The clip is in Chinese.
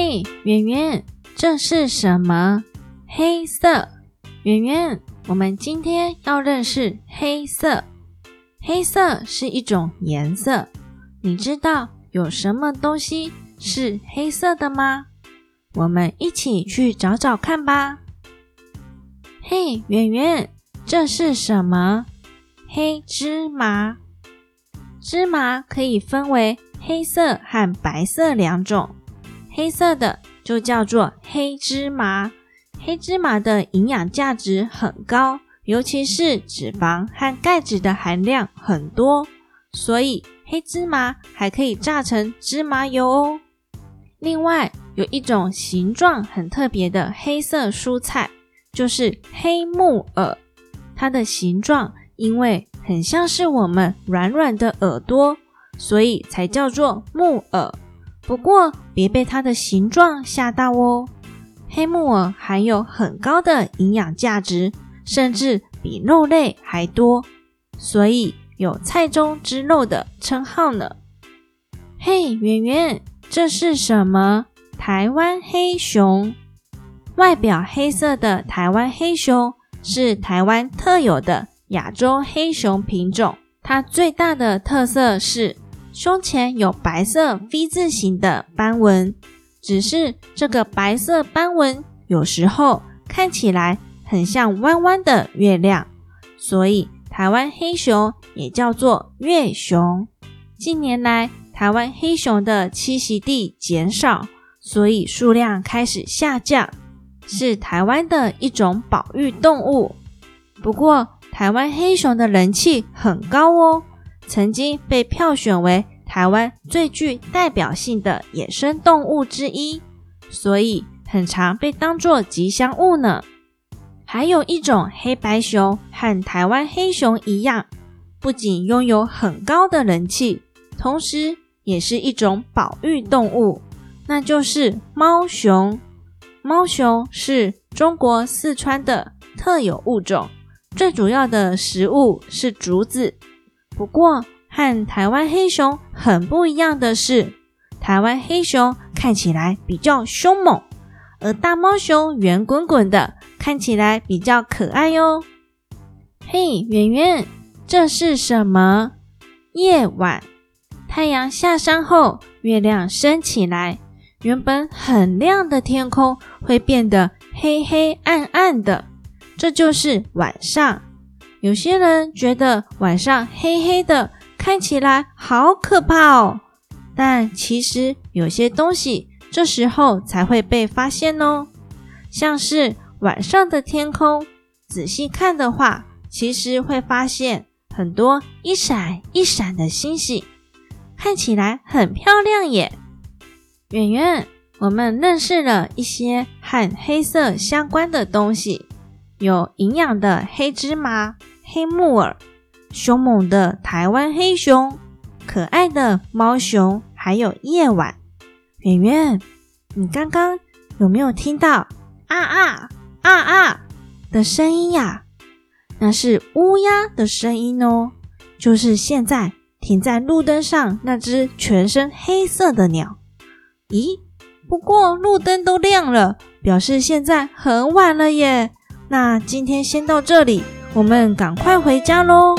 嘿，圆圆，这是什么？黑色。圆圆，我们今天要认识黑色。黑色是一种颜色，你知道有什么东西是黑色的吗？我们一起去找找看吧。嘿，圆圆，这是什么？黑芝麻。芝麻可以分为黑色和白色两种。黑色的就叫做黑芝麻。黑芝麻的营养价值很高，尤其是脂肪和钙质的含量很多，所以黑芝麻还可以榨成芝麻油哦。另外，有一种形状很特别的黑色蔬菜。就是黑木耳，它的形状因为很像是我们软软的耳朵，所以才叫做木耳。不过别被它的形状吓到哦，黑木耳含有很高的营养价值，甚至比肉类还多，所以有“菜中之肉”的称号呢。嘿，圆圆，这是什么？台湾黑熊。外表黑色的台湾黑熊是台湾特有的亚洲黑熊品种。它最大的特色是胸前有白色 V 字形的斑纹，只是这个白色斑纹有时候看起来很像弯弯的月亮，所以台湾黑熊也叫做月熊。近年来，台湾黑熊的栖息地减少，所以数量开始下降。是台湾的一种保育动物，不过台湾黑熊的人气很高哦，曾经被票选为台湾最具代表性的野生动物之一，所以很常被当作吉祥物呢。还有一种黑白熊和台湾黑熊一样，不仅拥有很高的人气，同时也是一种保育动物，那就是猫熊。猫熊是中国四川的特有物种，最主要的食物是竹子。不过，和台湾黑熊很不一样的是，台湾黑熊看起来比较凶猛，而大猫熊圆滚滚的，看起来比较可爱哟。嘿，圆圆，这是什么？夜晚，太阳下山后，月亮升起来。原本很亮的天空会变得黑黑暗暗的，这就是晚上。有些人觉得晚上黑黑的看起来好可怕哦，但其实有些东西这时候才会被发现哦。像是晚上的天空，仔细看的话，其实会发现很多一闪一闪的星星，看起来很漂亮耶。圆圆，我们认识了一些和黑色相关的东西，有营养的黑芝麻、黑木耳，凶猛的台湾黑熊，可爱的猫熊，还有夜晚。圆圆，你刚刚有没有听到啊啊啊啊的声音呀？那是乌鸦的声音哦，就是现在停在路灯上那只全身黑色的鸟。咦，不过路灯都亮了，表示现在很晚了耶。那今天先到这里，我们赶快回家喽。